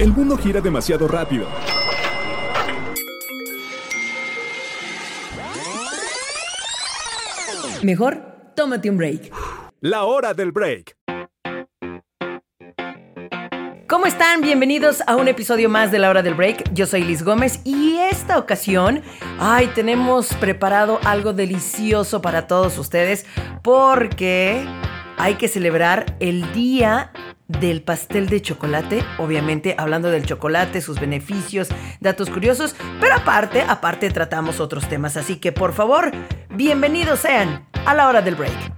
El mundo gira demasiado rápido. Mejor, tómate un break. La hora del break. ¿Cómo están? Bienvenidos a un episodio más de La Hora del Break. Yo soy Liz Gómez y esta ocasión, ay, tenemos preparado algo delicioso para todos ustedes porque hay que celebrar el Día del pastel de chocolate, obviamente hablando del chocolate, sus beneficios, datos curiosos, pero aparte, aparte tratamos otros temas, así que por favor, bienvenidos sean a la hora del break.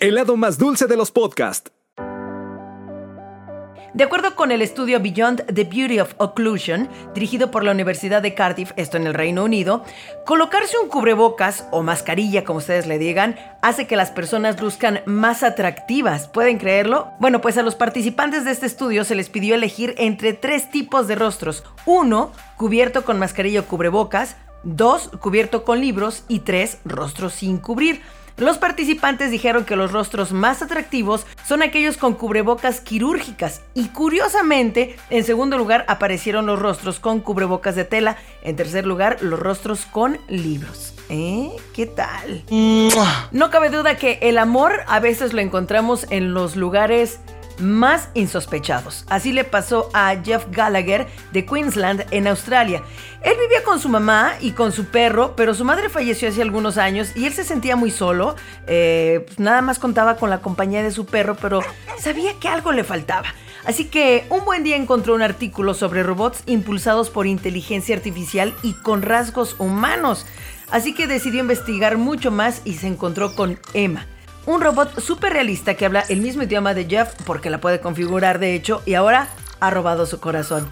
El lado más dulce de los podcasts. De acuerdo con el estudio Beyond the Beauty of Occlusion, dirigido por la Universidad de Cardiff, esto en el Reino Unido, colocarse un cubrebocas o mascarilla, como ustedes le digan, hace que las personas luzcan más atractivas. ¿Pueden creerlo? Bueno, pues a los participantes de este estudio se les pidió elegir entre tres tipos de rostros. Uno, cubierto con mascarilla o cubrebocas. Dos, cubierto con libros. Y tres, rostros sin cubrir. Los participantes dijeron que los rostros más atractivos son aquellos con cubrebocas quirúrgicas y curiosamente en segundo lugar aparecieron los rostros con cubrebocas de tela, en tercer lugar los rostros con libros. ¿Eh? ¿Qué tal? No cabe duda que el amor a veces lo encontramos en los lugares más insospechados. Así le pasó a Jeff Gallagher de Queensland en Australia. Él vivía con su mamá y con su perro, pero su madre falleció hace algunos años y él se sentía muy solo. Eh, pues nada más contaba con la compañía de su perro, pero sabía que algo le faltaba. Así que un buen día encontró un artículo sobre robots impulsados por inteligencia artificial y con rasgos humanos. Así que decidió investigar mucho más y se encontró con Emma un robot súper realista que habla el mismo idioma de Jeff porque la puede configurar de hecho y ahora ha robado su corazón.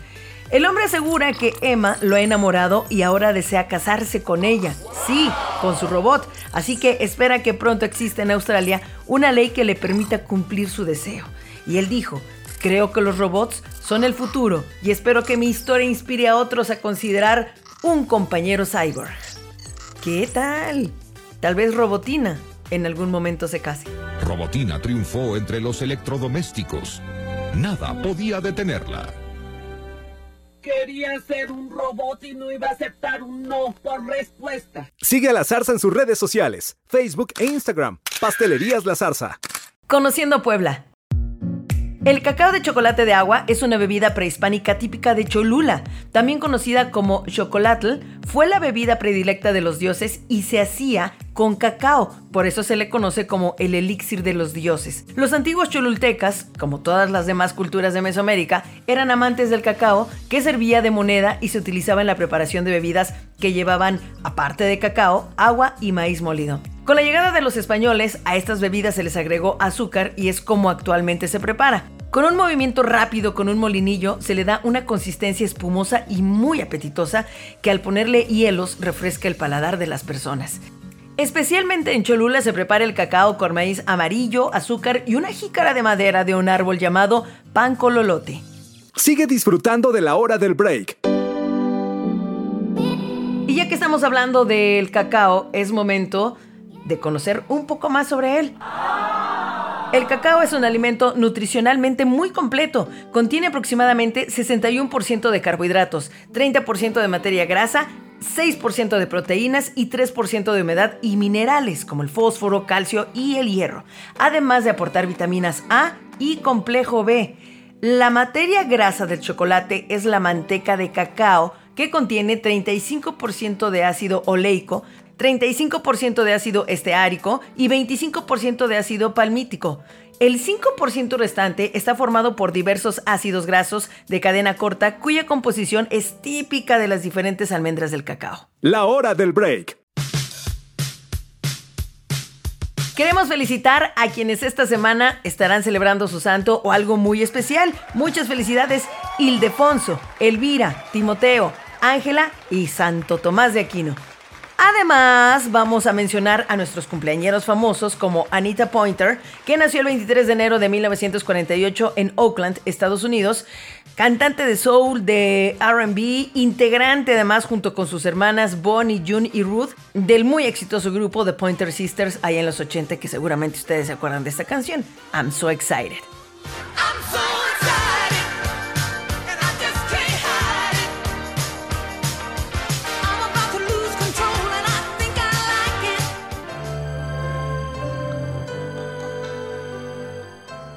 El hombre asegura que Emma lo ha enamorado y ahora desea casarse con ella. Sí, con su robot. Así que espera que pronto exista en Australia una ley que le permita cumplir su deseo. Y él dijo, creo que los robots son el futuro y espero que mi historia inspire a otros a considerar un compañero cyborg. ¿Qué tal? Tal vez robotina en algún momento se case. Robotina triunfó entre los electrodomésticos. Nada podía detenerla. Quería ser un robot y no iba a aceptar un no por respuesta. Sigue a la zarza en sus redes sociales, Facebook e Instagram. Pastelerías La Zarza. Conociendo Puebla. El cacao de chocolate de agua es una bebida prehispánica típica de Cholula, también conocida como chocolatl, fue la bebida predilecta de los dioses y se hacía con cacao, por eso se le conoce como el elixir de los dioses. Los antiguos cholultecas, como todas las demás culturas de Mesoamérica, eran amantes del cacao que servía de moneda y se utilizaba en la preparación de bebidas que llevaban, aparte de cacao, agua y maíz molido. Con la llegada de los españoles, a estas bebidas se les agregó azúcar y es como actualmente se prepara. Con un movimiento rápido con un molinillo se le da una consistencia espumosa y muy apetitosa que al ponerle hielos refresca el paladar de las personas. Especialmente en Cholula se prepara el cacao con maíz amarillo, azúcar y una jícara de madera de un árbol llamado pan cololote. Sigue disfrutando de la hora del break. Y ya que estamos hablando del cacao, es momento de conocer un poco más sobre él. El cacao es un alimento nutricionalmente muy completo. Contiene aproximadamente 61% de carbohidratos, 30% de materia grasa, 6% de proteínas y 3% de humedad y minerales como el fósforo, calcio y el hierro, además de aportar vitaminas A y complejo B. La materia grasa del chocolate es la manteca de cacao que contiene 35% de ácido oleico, 35% de ácido esteárico y 25% de ácido palmítico. El 5% restante está formado por diversos ácidos grasos de cadena corta cuya composición es típica de las diferentes almendras del cacao. La hora del break. Queremos felicitar a quienes esta semana estarán celebrando su santo o algo muy especial. Muchas felicidades, Ildefonso, Elvira, Timoteo, Ángela y Santo Tomás de Aquino. Además, vamos a mencionar a nuestros cumpleañeros famosos como Anita Pointer, que nació el 23 de enero de 1948 en Oakland, Estados Unidos. cantante de soul, de RB, integrante además junto con sus hermanas Bonnie, June y Ruth del muy exitoso grupo The Pointer Sisters allá en los 80 que seguramente ustedes se acuerdan de esta canción, I'm So Excited.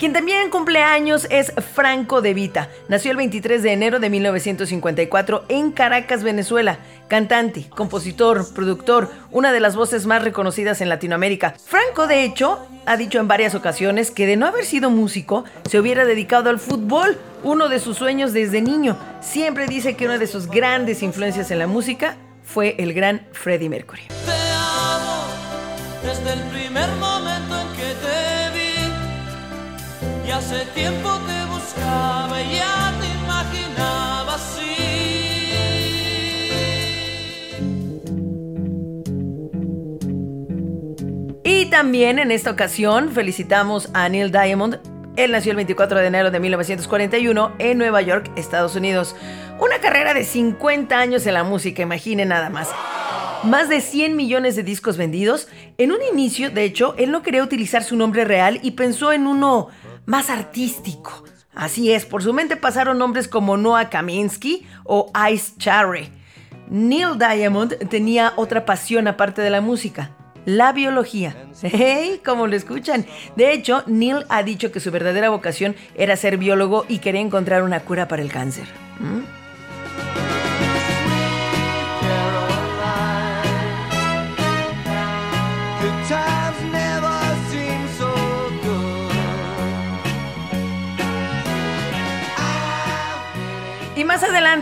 Quien también cumple años es Franco De Vita. Nació el 23 de enero de 1954 en Caracas, Venezuela. Cantante, compositor, productor, una de las voces más reconocidas en Latinoamérica. Franco, de hecho, ha dicho en varias ocasiones que de no haber sido músico, se hubiera dedicado al fútbol, uno de sus sueños desde niño. Siempre dice que una de sus grandes influencias en la música fue el gran Freddie Mercury. Te amo desde el tiempo te buscaba y ya te imaginaba así. Y también en esta ocasión felicitamos a Neil Diamond. Él nació el 24 de enero de 1941 en Nueva York, Estados Unidos. Una carrera de 50 años en la música, imaginen nada más. Más de 100 millones de discos vendidos. En un inicio, de hecho, él no quería utilizar su nombre real y pensó en uno más artístico. Así es, por su mente pasaron nombres como Noah Kaminsky o Ice Cherry. Neil Diamond tenía otra pasión aparte de la música, la biología. ¡Hey! Como lo escuchan. De hecho, Neil ha dicho que su verdadera vocación era ser biólogo y quería encontrar una cura para el cáncer. ¿Mm?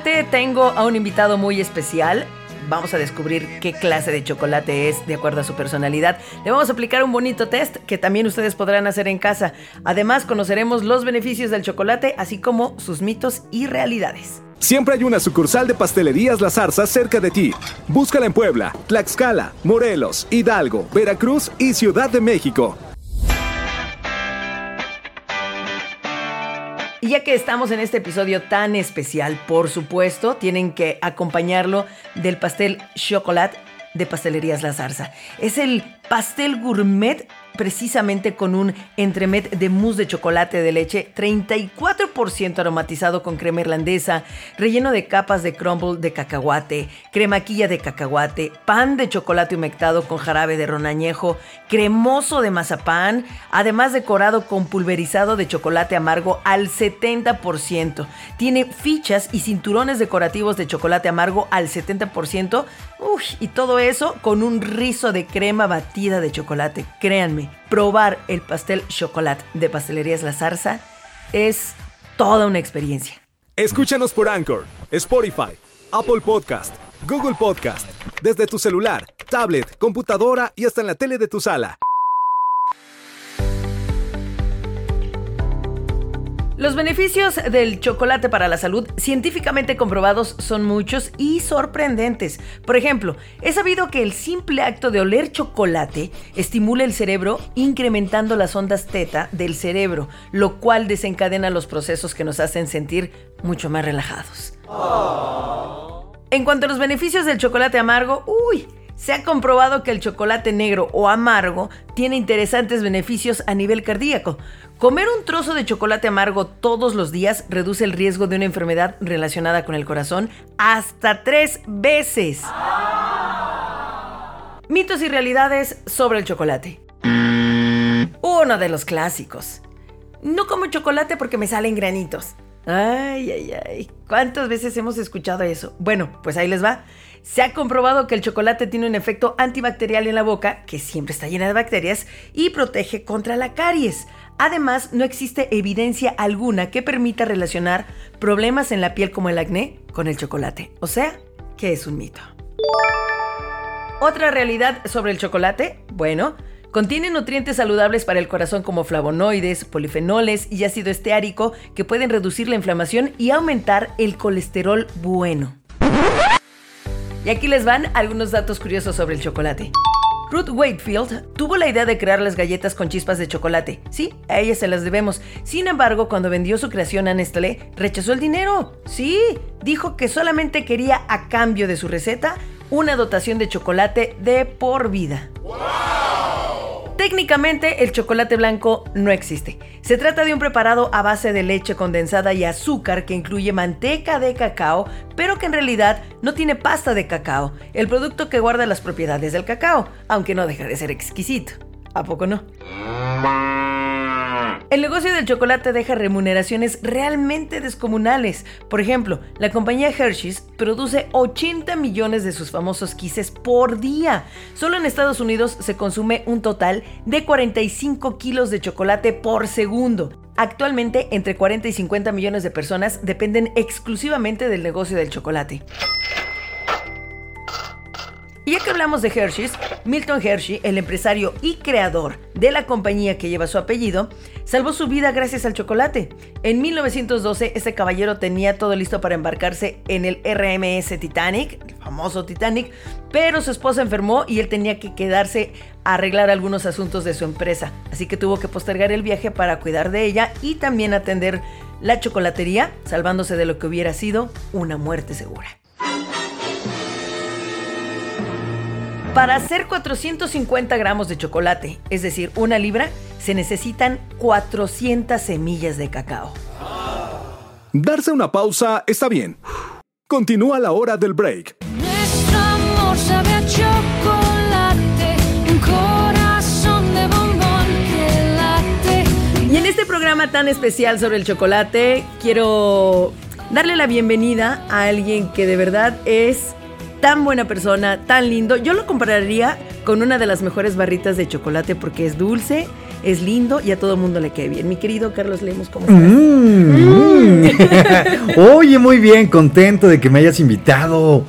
Tengo a un invitado muy especial. Vamos a descubrir qué clase de chocolate es de acuerdo a su personalidad. Le vamos a aplicar un bonito test que también ustedes podrán hacer en casa. Además, conoceremos los beneficios del chocolate, así como sus mitos y realidades. Siempre hay una sucursal de Pastelerías La Zarza cerca de ti. Búscala en Puebla, Tlaxcala, Morelos, Hidalgo, Veracruz y Ciudad de México. Y ya que estamos en este episodio tan especial, por supuesto, tienen que acompañarlo del pastel chocolate de Pastelerías La Zarza. Es el pastel gourmet precisamente con un entremet de mousse de chocolate de leche 34% aromatizado con crema irlandesa, relleno de capas de crumble de cacahuate, cremaquilla de cacahuate, pan de chocolate humectado con jarabe de ronañejo, cremoso de mazapán, además decorado con pulverizado de chocolate amargo al 70%. Tiene fichas y cinturones decorativos de chocolate amargo al 70%. y todo eso con un rizo de crema batida de chocolate. Créanme probar el pastel chocolate de Pastelerías La Zarza es toda una experiencia. Escúchanos por Anchor, Spotify, Apple Podcast, Google Podcast, desde tu celular, tablet, computadora y hasta en la tele de tu sala. Los beneficios del chocolate para la salud científicamente comprobados son muchos y sorprendentes. Por ejemplo, he sabido que el simple acto de oler chocolate estimula el cerebro incrementando las ondas teta del cerebro, lo cual desencadena los procesos que nos hacen sentir mucho más relajados. En cuanto a los beneficios del chocolate amargo, uy, se ha comprobado que el chocolate negro o amargo tiene interesantes beneficios a nivel cardíaco. Comer un trozo de chocolate amargo todos los días reduce el riesgo de una enfermedad relacionada con el corazón hasta tres veces. Mitos y realidades sobre el chocolate. Uno de los clásicos. No como chocolate porque me salen granitos. Ay, ay, ay. ¿Cuántas veces hemos escuchado eso? Bueno, pues ahí les va. Se ha comprobado que el chocolate tiene un efecto antibacterial en la boca, que siempre está llena de bacterias, y protege contra la caries. Además, no existe evidencia alguna que permita relacionar problemas en la piel como el acné con el chocolate. O sea, que es un mito. Otra realidad sobre el chocolate, bueno, contiene nutrientes saludables para el corazón como flavonoides, polifenoles y ácido esteárico que pueden reducir la inflamación y aumentar el colesterol bueno. Y aquí les van algunos datos curiosos sobre el chocolate. Ruth Wakefield tuvo la idea de crear las galletas con chispas de chocolate. Sí, a ella se las debemos. Sin embargo, cuando vendió su creación a Nestlé, rechazó el dinero. Sí, dijo que solamente quería a cambio de su receta una dotación de chocolate de por vida. Técnicamente el chocolate blanco no existe. Se trata de un preparado a base de leche condensada y azúcar que incluye manteca de cacao, pero que en realidad no tiene pasta de cacao, el producto que guarda las propiedades del cacao, aunque no deja de ser exquisito. ¿A poco no? El negocio del chocolate deja remuneraciones realmente descomunales. Por ejemplo, la compañía Hershey's produce 80 millones de sus famosos quises por día. Solo en Estados Unidos se consume un total de 45 kilos de chocolate por segundo. Actualmente, entre 40 y 50 millones de personas dependen exclusivamente del negocio del chocolate. Y ya que hablamos de Hershey's, Milton Hershey, el empresario y creador de la compañía que lleva su apellido, salvó su vida gracias al chocolate. En 1912, este caballero tenía todo listo para embarcarse en el RMS Titanic, el famoso Titanic, pero su esposa enfermó y él tenía que quedarse a arreglar algunos asuntos de su empresa. Así que tuvo que postergar el viaje para cuidar de ella y también atender la chocolatería, salvándose de lo que hubiera sido una muerte segura. Para hacer 450 gramos de chocolate, es decir, una libra, se necesitan 400 semillas de cacao. Darse una pausa está bien. Continúa la hora del break. Nuestro amor sabe a chocolate, un corazón de bombón que late. Y en este programa tan especial sobre el chocolate, quiero darle la bienvenida a alguien que de verdad es tan buena persona, tan lindo. Yo lo compararía con una de las mejores barritas de chocolate porque es dulce, es lindo y a todo mundo le cae bien. Mi querido Carlos Lemos, ¿cómo estás? Mm. Oye, muy bien, contento de que me hayas invitado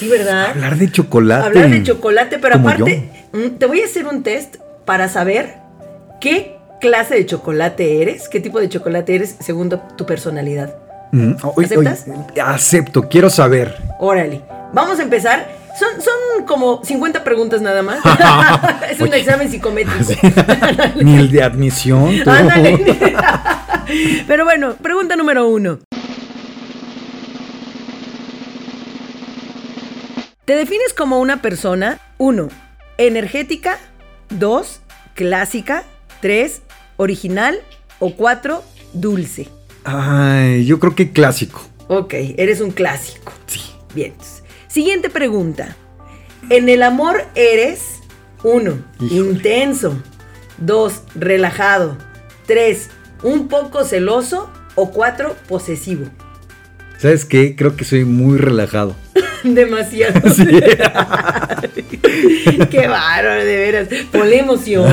Sí, ¿verdad? hablar de chocolate. Hablar de chocolate, pero aparte, mm, te voy a hacer un test para saber qué clase de chocolate eres, qué tipo de chocolate eres según tu- tu personalidad. Mm, oye, ¿Aceptas? oye, acepto, quiero saber. Órale, vamos a empezar. Son, son como 50 preguntas nada más. es un Oye. examen psicométrico. Ni el de admisión. tú. Ándale. Pero bueno, pregunta número uno. ¿Te defines como una persona? Uno, energética. Dos, clásica. Tres, original. O cuatro, dulce. Ay, yo creo que clásico. Ok, eres un clásico. Sí. Bien. Siguiente pregunta. En el amor eres uno, Híjole. intenso. Dos, relajado. Tres, un poco celoso. O cuatro, posesivo. ¿Sabes qué? Creo que soy muy relajado. Demasiado. Qué bárbaro, de veras. Ponle emoción.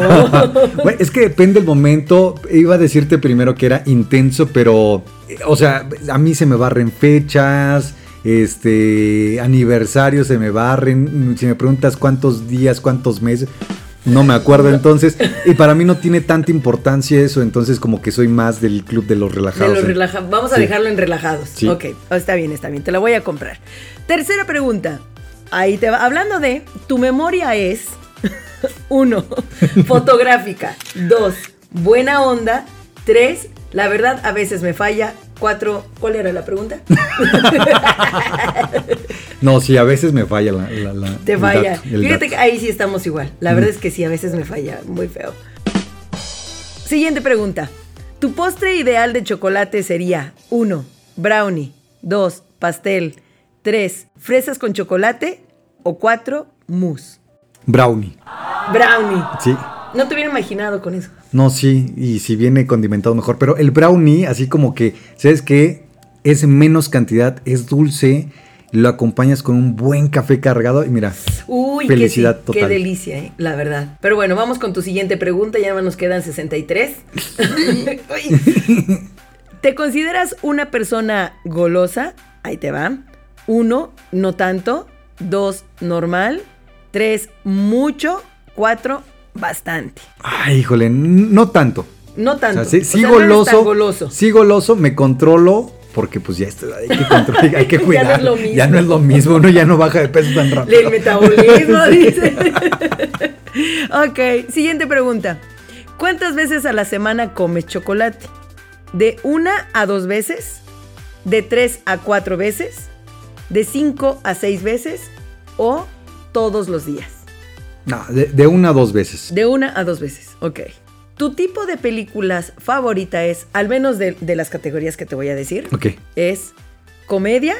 Bueno, es que depende del momento. Iba a decirte primero que era intenso, pero, eh, o sea, a mí se me barren fechas, este, aniversarios se me barren. Si me preguntas cuántos días, cuántos meses, no me acuerdo entonces. Y para mí no tiene tanta importancia eso, entonces como que soy más del club de los De relajados. los ¿eh? relaja- Vamos a Sí. dejarlo en relajados. Sí. Ok, oh, está bien, está bien. Te la voy a comprar. Tercera pregunta. Ahí te va. Hablando de, tu memoria es, uno, fotográfica. Dos, buena onda. Tres, la verdad a veces me falla. Cuatro, ¿cuál era la pregunta? No, sí, a veces me falla la... la- la- Te falla. dato, Fíjate dato. que ahí sí estamos igual. La verdad es que sí, a veces me falla. Muy feo. Siguiente pregunta. Tu postre ideal de chocolate sería 1. Brownie. 2. Pastel. 3. Fresas con chocolate. O 4. Mousse. Brownie, Brownie. sí. No te hubiera imaginado con eso. No, sí, y si viene condimentado mejor, pero el brownie, así como que, ¿sabes qué? Es menos cantidad, es dulce, lo acompañas con un buen café cargado y mira, Uy, Felicidad sí, qué total. delicia, ¿eh? la verdad. Pero bueno, vamos con tu siguiente pregunta. Ya nos quedan 63. Uy. ¿Te consideras una persona golosa? Ahí te va. Uno, no tanto. Dos, normal. Tres, mucho. Cuatro, bastante. ay, híjole, no tanto. No O tanto. sea, sí, O sí sea, no eres goloso, tan goloso. sí goloso, me controlo, porque pues ya esto, hay que controlar, hay que Ya no cuidar. es lo mismo. Ya no es lo mismo, uno ya no baja de peso tan rápido. El metabolismo, dice. Ok, siguiente pregunta. ¿Cuántas veces a la semana comes chocolate? ¿De una a dos veces? ¿De tres a cuatro veces? ¿De cinco a seis veces? ¿O todos los días? No, de, de una a dos veces. De una a dos veces, ok. ¿Tu tipo de películas favorita es, al menos de, de las categorías que te voy a decir, Ok. es comedia,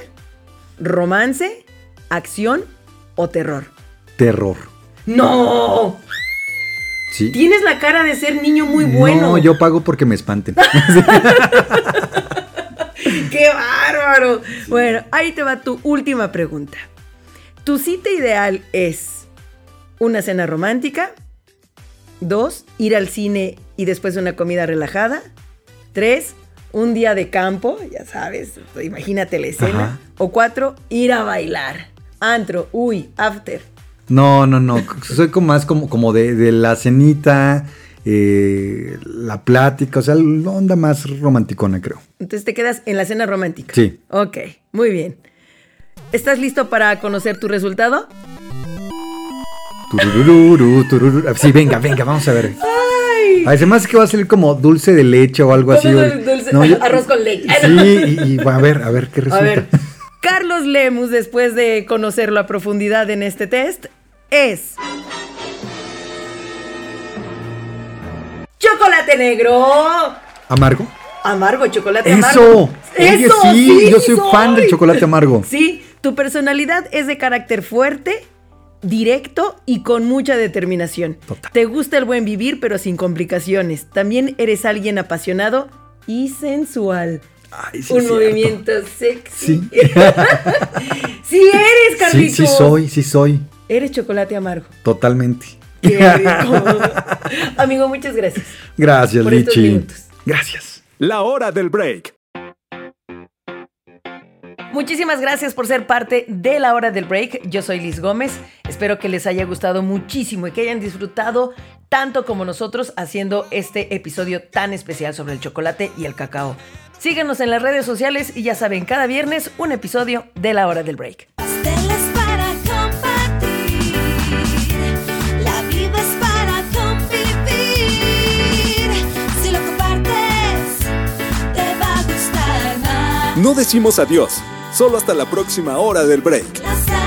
romance, acción o terror? Terror. ¡No! Sí. Tienes la cara de ser niño muy bueno. No, yo pago porque me espanten. ¡Qué bárbaro! Bueno, ahí te va tu última pregunta. ¿Tu cita ideal es una cena romántica? Dos, ir al cine y después una comida relajada. Tres, un día de campo, ya sabes, imagínate la escena. Ajá. O cuatro, ir a bailar. Antro, uy, after. No, no, no. Soy como más como, como de, de la cenita, eh, la plática, o sea, la onda más romanticona, creo. Entonces te quedas en la cena romántica. Sí. Ok, muy bien. ¿Estás listo para conocer tu resultado? Turururu, turururu. Sí, venga, venga, vamos a ver. Además que va a salir como dulce de leche o algo así. Arroz con leche. Sí, y, y a ver, a ver qué A resulta. ver, Carlos Lemus, después de conocerlo a profundidad en este test, es. Chocolate negro. ¿Amargo? Amargo, chocolate Eso. amargo. Oye, Eso, sí, yo soy fan del chocolate amargo. Sí, tu personalidad es de carácter fuerte, directo y con mucha determinación. Total. Te gusta el buen vivir, pero sin complicaciones. También eres alguien apasionado y sensual. Ay, sí, Un movimiento sexy. Sí. sí eres, Sí, Carlitos. sí soy, sí soy. Eres chocolate amargo. Totalmente. Qué rico. Amigo, muchas gracias. Gracias, Por estos Lichi. minutos. Gracias. La hora del break. Muchísimas gracias por ser parte de la hora del break. Yo soy Liz Gómez. Espero que les haya gustado muchísimo y que hayan disfrutado tanto como nosotros haciendo este episodio tan especial sobre el chocolate y el cacao. Síguenos en las redes sociales y ya saben, cada viernes un episodio de la hora del break. No decimos adiós, solo hasta la próxima hora del break.